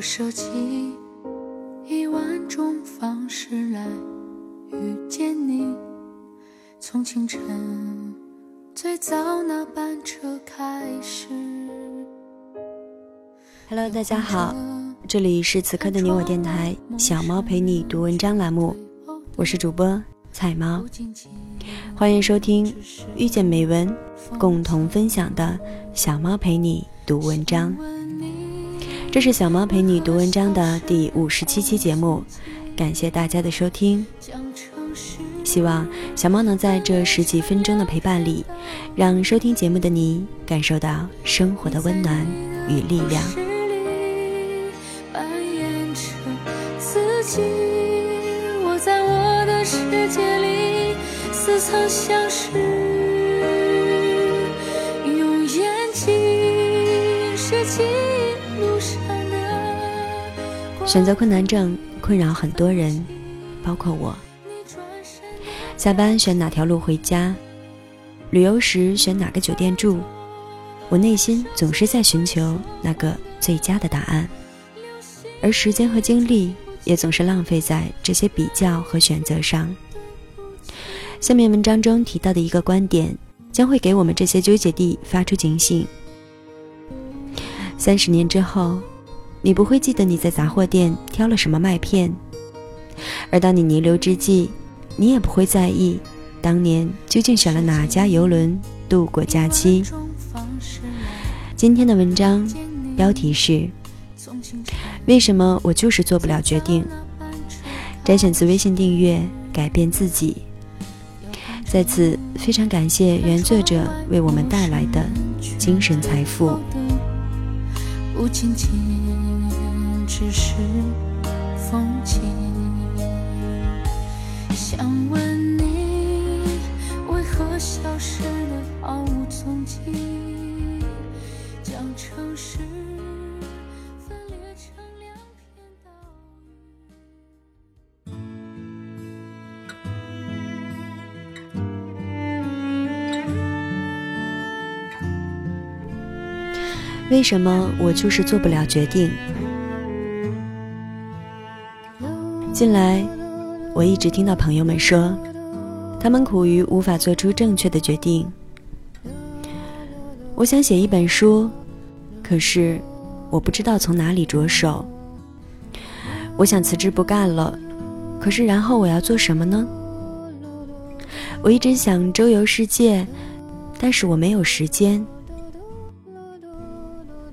我设计一万种方式来遇见你，从清晨最早那班车开始。Hello，大家好，这里是此刻的你我电台小猫陪你读文章栏目，我是主播彩猫，欢迎收听遇见美文，共同分享的小猫陪你读文章。这是小猫陪你读文章的第五十七期节目，感谢大家的收听。希望小猫能在这十几分钟的陪伴里，让收听节目的你感受到生活的温暖与力量。我在我的世界里似曾相识，用眼睛拾起。选择困难症困扰很多人，包括我。下班选哪条路回家，旅游时选哪个酒店住，我内心总是在寻求那个最佳的答案，而时间和精力。也总是浪费在这些比较和选择上。下面文章中提到的一个观点，将会给我们这些纠结地发出警醒。三十年之后，你不会记得你在杂货店挑了什么麦片，而当你弥留之际，你也不会在意当年究竟选了哪家游轮度过假期。今天的文章标题是。为什么我就是做不了决定？摘选自微信订阅，改变自己。在此非常感谢原作者为我们带来的精神财富。不仅仅只是风景。想问你，为何消失的毫无踪迹？将城市。为什么我就是做不了决定？近来，我一直听到朋友们说，他们苦于无法做出正确的决定。我想写一本书，可是我不知道从哪里着手。我想辞职不干了，可是然后我要做什么呢？我一直想周游世界，但是我没有时间。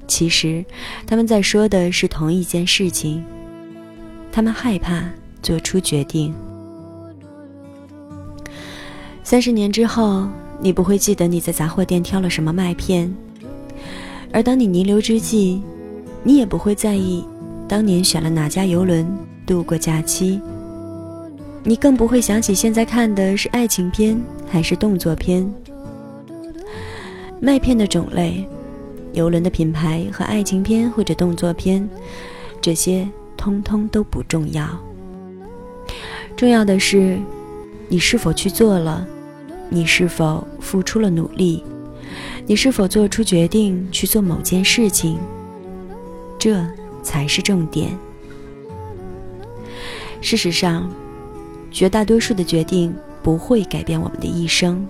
其实，他们在说的是同一件事情。他们害怕做出决定。三十年之后，你不会记得你在杂货店挑了什么麦片，而当你弥留之际，你也不会在意当年选了哪家游轮度过假期。你更不会想起现在看的是爱情片还是动作片。麦片的种类。游轮的品牌和爱情片或者动作片，这些通通都不重要。重要的是，你是否去做了，你是否付出了努力，你是否做出决定去做某件事情，这才是重点。事实上，绝大多数的决定不会改变我们的一生。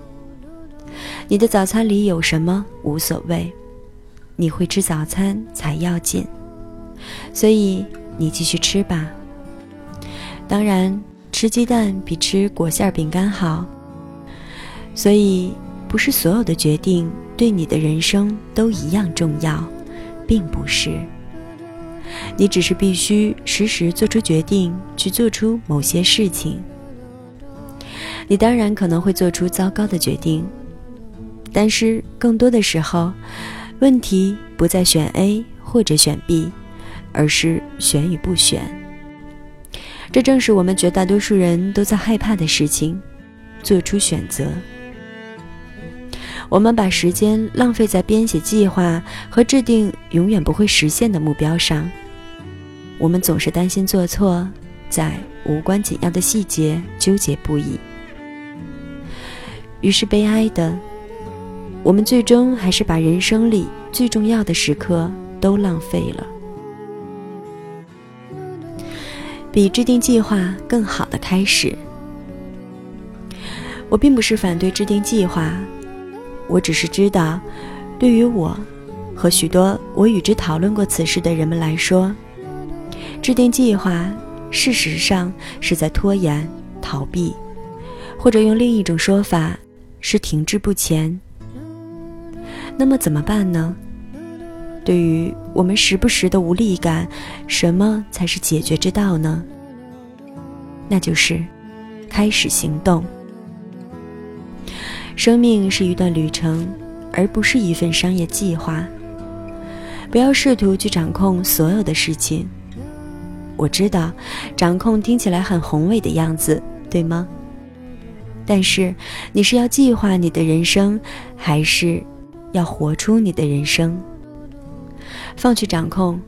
你的早餐里有什么无所谓。你会吃早餐才要紧，所以你继续吃吧。当然，吃鸡蛋比吃果馅饼干好。所以，不是所有的决定对你的人生都一样重要，并不是。你只是必须时时做出决定，去做出某些事情。你当然可能会做出糟糕的决定，但是更多的时候。问题不在选 A 或者选 B，而是选与不选。这正是我们绝大多数人都在害怕的事情：做出选择。我们把时间浪费在编写计划和制定永远不会实现的目标上。我们总是担心做错，在无关紧要的细节纠结不已。于是悲哀的。我们最终还是把人生里最重要的时刻都浪费了。比制定计划更好的开始。我并不是反对制定计划，我只是知道，对于我和许多我与之讨论过此事的人们来说，制定计划事实上是在拖延、逃避，或者用另一种说法是停滞不前。那么怎么办呢？对于我们时不时的无力感，什么才是解决之道呢？那就是开始行动。生命是一段旅程，而不是一份商业计划。不要试图去掌控所有的事情。我知道，掌控听起来很宏伟的样子，对吗？但是，你是要计划你的人生，还是要活出你的人生？放弃掌控，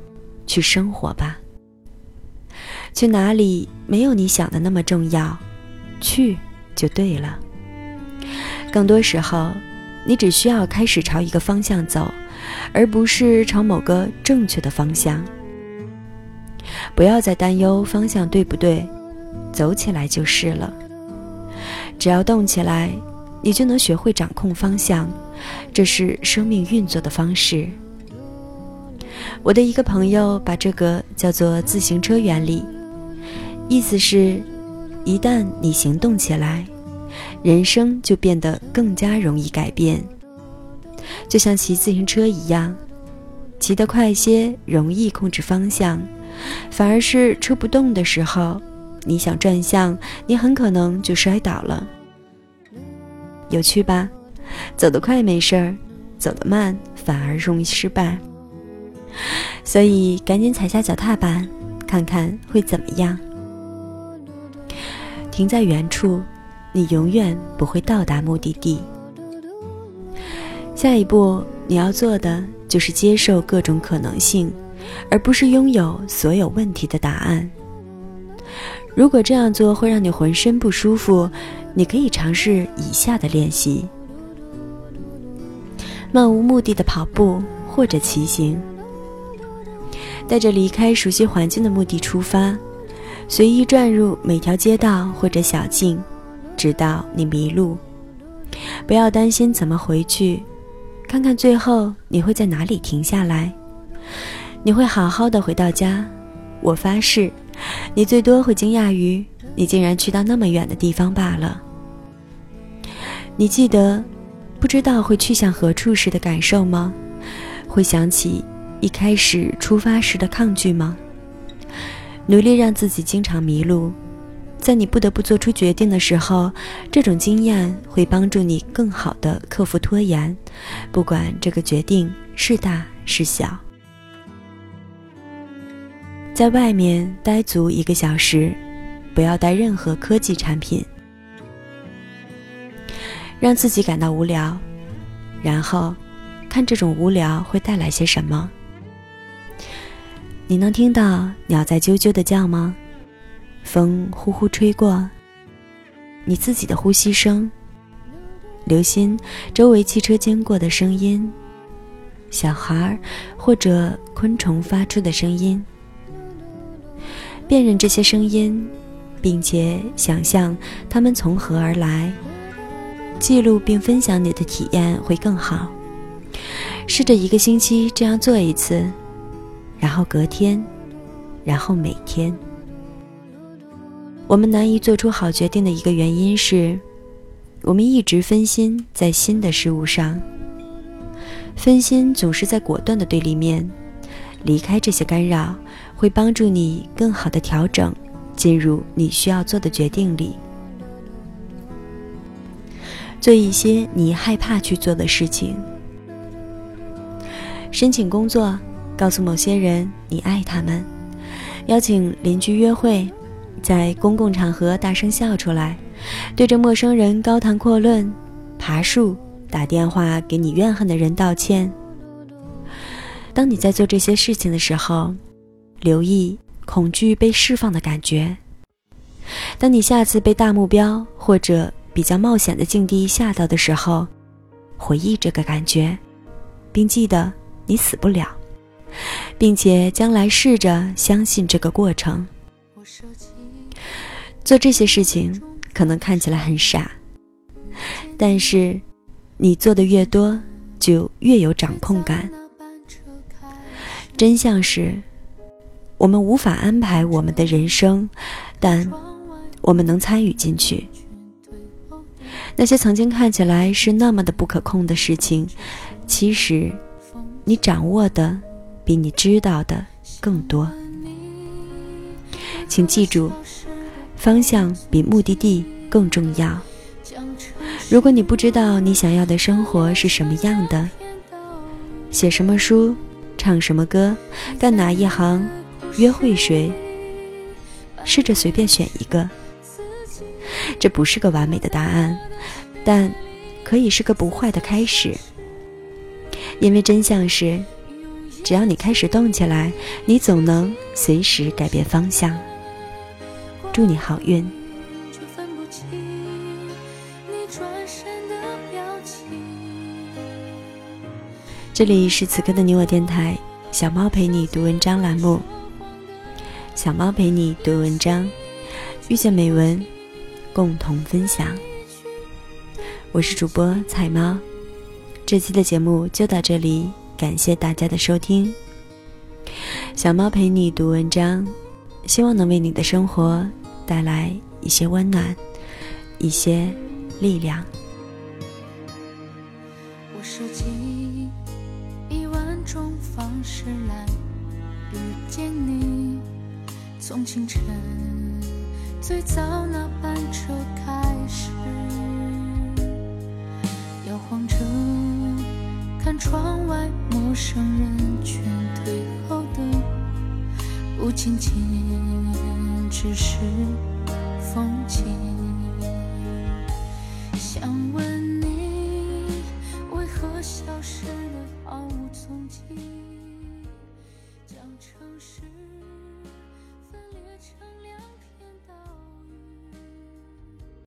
去生活吧。去哪里没有你想的那么重要，去就对了。更多时候，你只需要开始朝一个方向走，而不是朝某个正确的方向。不要再担忧方向对不对，走起来就是了。只要动起来，你就能学会掌控方向，这是生命运作的方式。我的一个朋友把这个叫做“自行车原理”，意思是，一旦你行动起来。人生就变得更加容易改变，就像骑自行车一样，骑得快些容易控制方向，反而是车不动的时候，你想转向，你很可能就摔倒了。有趣吧？走得快没事儿，走得慢反而容易失败。所以赶紧踩下脚踏板，看看会怎么样。停在原处。你永远不会到达目的地。下一步你要做的就是接受各种可能性，而不是拥有所有问题的答案。如果这样做会让你浑身不舒服，你可以尝试以下的练习：漫无目的的跑步或者骑行，带着离开熟悉环境的目的出发，随意转入每条街道或者小径。直到你迷路，不要担心怎么回去，看看最后你会在哪里停下来。你会好好的回到家，我发誓，你最多会惊讶于你竟然去到那么远的地方罢了。你记得不知道会去向何处时的感受吗？会想起一开始出发时的抗拒吗？努力让自己经常迷路。在你不得不做出决定的时候，这种经验会帮助你更好的克服拖延，不管这个决定是大是小。在外面待足一个小时，不要带任何科技产品，让自己感到无聊，然后看这种无聊会带来些什么。你能听到鸟在啾啾的叫吗？风呼呼吹过，你自己的呼吸声，留心周围汽车经过的声音，小孩或者昆虫发出的声音，辨认这些声音，并且想象它们从何而来，记录并分享你的体验会更好。试着一个星期这样做一次，然后隔天，然后每天。我们难以做出好决定的一个原因是，我们一直分心在新的事物上。分心总是在果断的对立面，离开这些干扰，会帮助你更好的调整，进入你需要做的决定里。做一些你害怕去做的事情，申请工作，告诉某些人你爱他们，邀请邻居约会。在公共场合大声笑出来，对着陌生人高谈阔论，爬树，打电话给你怨恨的人道歉。当你在做这些事情的时候，留意恐惧被释放的感觉。当你下次被大目标或者比较冒险的境地吓到的时候，回忆这个感觉，并记得你死不了，并且将来试着相信这个过程。做这些事情可能看起来很傻，但是你做的越多，就越有掌控感。真相是，我们无法安排我们的人生，但我们能参与进去。那些曾经看起来是那么的不可控的事情，其实你掌握的比你知道的更多。请记住，方向比目的地更重要。如果你不知道你想要的生活是什么样的，写什么书，唱什么歌，干哪一行，约会谁，试着随便选一个。这不是个完美的答案，但可以是个不坏的开始。因为真相是，只要你开始动起来，你总能随时改变方向。祝你好运。这里是此刻的你我电台，小猫陪你读文章栏目。小猫陪你读文章，遇见美文，共同分享。我是主播彩猫，这期的节目就到这里，感谢大家的收听。小猫陪你读文章，希望能为你的生活。带来一些温暖，一些力量。我设计一万种方式来遇见你，从清晨最早那班车开始，摇晃着看窗外陌生人群退后的不仅仅只是。风景，想问